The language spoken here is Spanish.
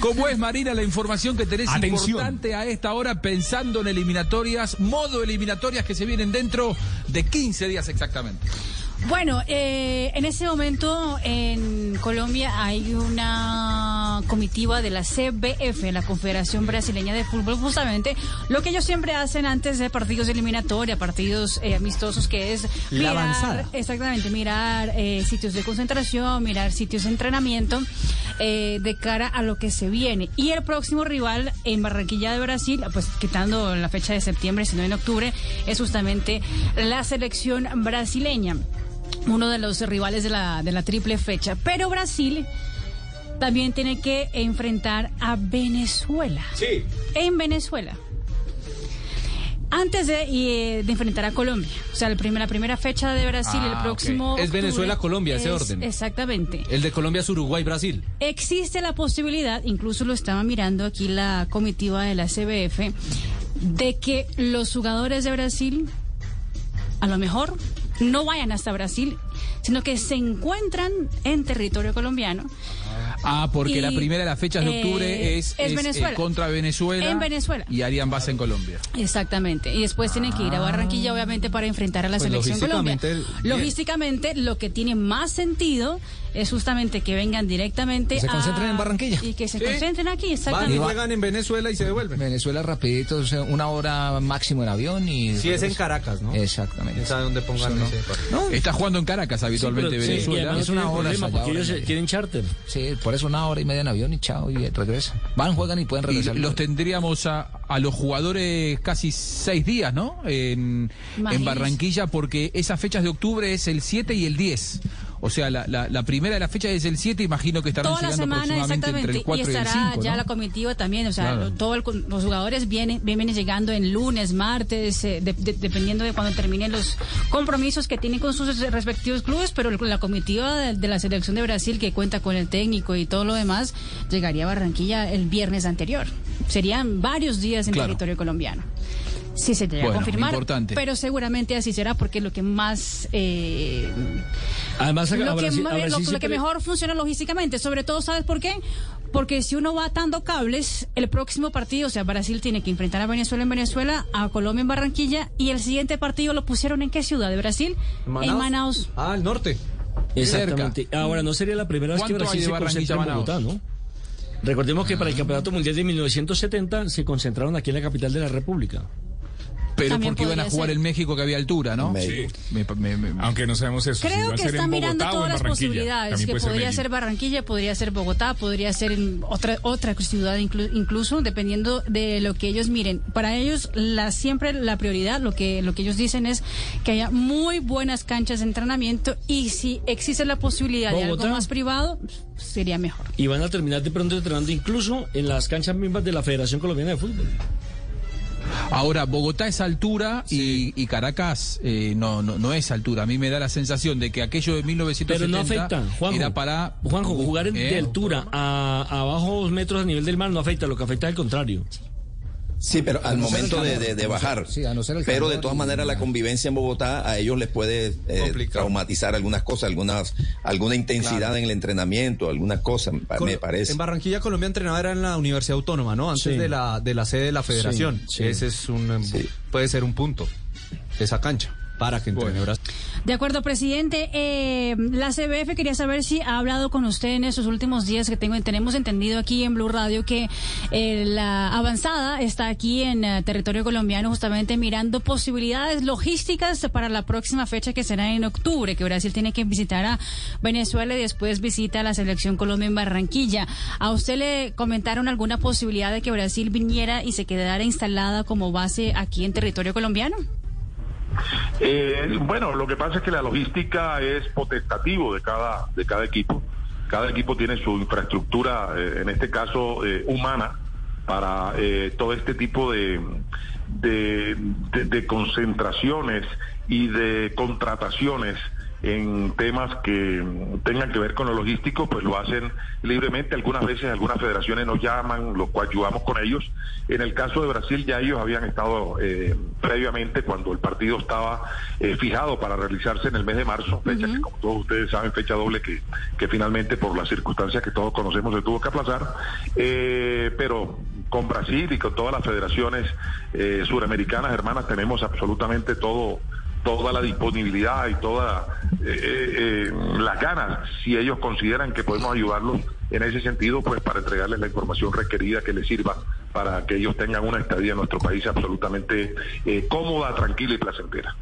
¿Cómo es, Marina, la información que tenés importante a esta hora pensando en eliminatorias, modo eliminatorias que se vienen dentro de 15 días exactamente? Bueno, eh, en ese momento en Colombia hay una comitiva de la CBF, la Confederación Brasileña de Fútbol, justamente lo que ellos siempre hacen antes de partidos eliminatorios, partidos eh, amistosos, que es mirar, exactamente, mirar eh, sitios de concentración, mirar sitios de entrenamiento de cara a lo que se viene. Y el próximo rival en Barranquilla de Brasil, pues quitando la fecha de septiembre, sino en octubre, es justamente la selección brasileña uno de los rivales de la, de la triple fecha. Pero Brasil también tiene que enfrentar a Venezuela. Sí. En Venezuela. Antes de, eh, de enfrentar a Colombia. O sea, la primera, primera fecha de Brasil, el ah, próximo. Es Venezuela-Colombia, ese orden. Exactamente. El de Colombia es Uruguay-Brasil. Existe la posibilidad, incluso lo estaba mirando aquí la comitiva de la CBF, de que los jugadores de Brasil, a lo mejor, no vayan hasta Brasil, sino que se encuentran en territorio colombiano. Ah, porque la primera de las fechas de octubre eh, es, es, Venezuela. contra Venezuela. En Venezuela. Y harían base en Colombia. Exactamente. Y después tienen que ir a ah. Barranquilla, obviamente, para enfrentar a la pues selección Colombia. Logísticamente, lo que tiene más sentido es justamente que vengan directamente. Que se concentren en Barranquilla. Y que se concentren aquí, exactamente. y juegan en Venezuela y se devuelven. Venezuela rapidito, una hora máximo en avión y... Sí, es en Caracas, ¿no? Exactamente. ¿Sabe dónde pongan ese no, Está jugando en Caracas habitualmente Venezuela. es una hora. porque ellos tienen charter. Sí, por eso una hora y media en avión y chao, y regresan. Van, juegan y pueden regresar. los tendríamos a, a los jugadores casi seis días, ¿no? En, en Barranquilla, porque esas fechas de octubre es el 7 y el 10. O sea, la, la, primera de la fecha es el 7, imagino que estarán Toda llegando la semana, entre el 4 y, estará el 5, ya la comitiva también, o sea, todos los jugadores vienen, vienen llegando en lunes, martes, eh, dependiendo de cuando terminen los compromisos que tienen con sus respectivos clubes, pero la comitiva de, la selección de Brasil que cuenta con el técnico y todo lo demás, llegaría a Barranquilla el viernes anterior. Serían varios días en territorio colombiano. Sí, se llega a confirmar. Pero seguramente así será porque lo que más. Eh, Además, lo, que, mejor funciona logísticamente. Sobre todo, ¿sabes por qué? Porque si uno va atando cables, el próximo partido, o sea, Brasil tiene que enfrentar a Venezuela en Venezuela, a Colombia en Barranquilla, y el siguiente partido lo pusieron en qué ciudad de Brasil? En Manaus. Ah, al norte. Exactamente. Ahora, no sería la primera vez que Brasil se concentra en Bogotá, ¿no? Recordemos que para el Campeonato Mundial de 1970 se concentraron aquí en la capital de la República. Pero porque iban a jugar en México que había altura, ¿no? Sí. Aunque no sabemos eso. Creo que están mirando todas las posibilidades. Que podría ser, Barranquilla, podría ser Bogotá, podría ser en otra otra ciudad incluso, dependiendo de lo que ellos miren. Para ellos, la siempre la prioridad, lo que lo que ellos dicen es que haya muy buenas canchas de entrenamiento y si existe la posibilidad de algo más privado, sería mejor. Y van a terminar de pronto entrenando incluso en las canchas mismas de la Federación Colombiana de Fútbol. Ahora, Bogotá es altura y, Caracas eh, no, no, es altura. A mí me da la sensación de que aquello de 1970 Pero no afecta, Juanjo, era para... Juanjo, jugar de ¿Eh? altura a, a bajos metros a nivel del mar no afecta, lo que afecta es el contrario. Sí, pero al momento de, bajar. pero de todas maneras la convivencia en Bogotá a ellos les puede eh, traumatizar algunas cosas, algunas alguna intensidad en el entrenamiento, algunas cosas, me parece. En Barranquilla Colombia entrenaba era en la Universidad Autónoma, ¿no? Antes de la de la sede de la Federación. Ese es un puede ser un punto esa cancha para que De acuerdo, presidente. Eh, la CBF quería saber si ha hablado con usted en esos últimos días que tengo, tenemos entendido aquí en Blue Radio que eh, la avanzada está aquí en eh, territorio colombiano justamente mirando posibilidades logísticas para la próxima fecha que será en octubre, que Brasil tiene que visitar a Venezuela y después visita a la selección Colombia en Barranquilla. ¿A usted le comentaron alguna posibilidad de que Brasil viniera y se quedara instalada como base aquí en territorio colombiano? Eh, bueno, lo que pasa es que la logística es potestativo de cada, de cada equipo. Cada equipo tiene su infraestructura, eh, en este caso eh, humana, para todo este tipo de, de, concentraciones y de contrataciones en temas que tengan que ver con lo logístico, pues lo hacen libremente. Algunas veces algunas federaciones nos llaman, los cuales ayudamos con ellos. En el caso de Brasil ya ellos habían estado eh, previamente cuando el partido estaba eh, fijado para realizarse en el mes de marzo, fecha que como todos ustedes saben, fecha doble que, que finalmente por las circunstancias que todos conocemos se tuvo que aplazar. Eh, pero con Brasil y con todas las federaciones suramericanas hermanas tenemos absolutamente todo toda la disponibilidad y todas eh, eh, eh, las ganas, si ellos consideran que podemos ayudarlos en ese sentido, pues para entregarles la información requerida que les sirva para que ellos tengan una estadía en nuestro país absolutamente cómoda, tranquila y placentera.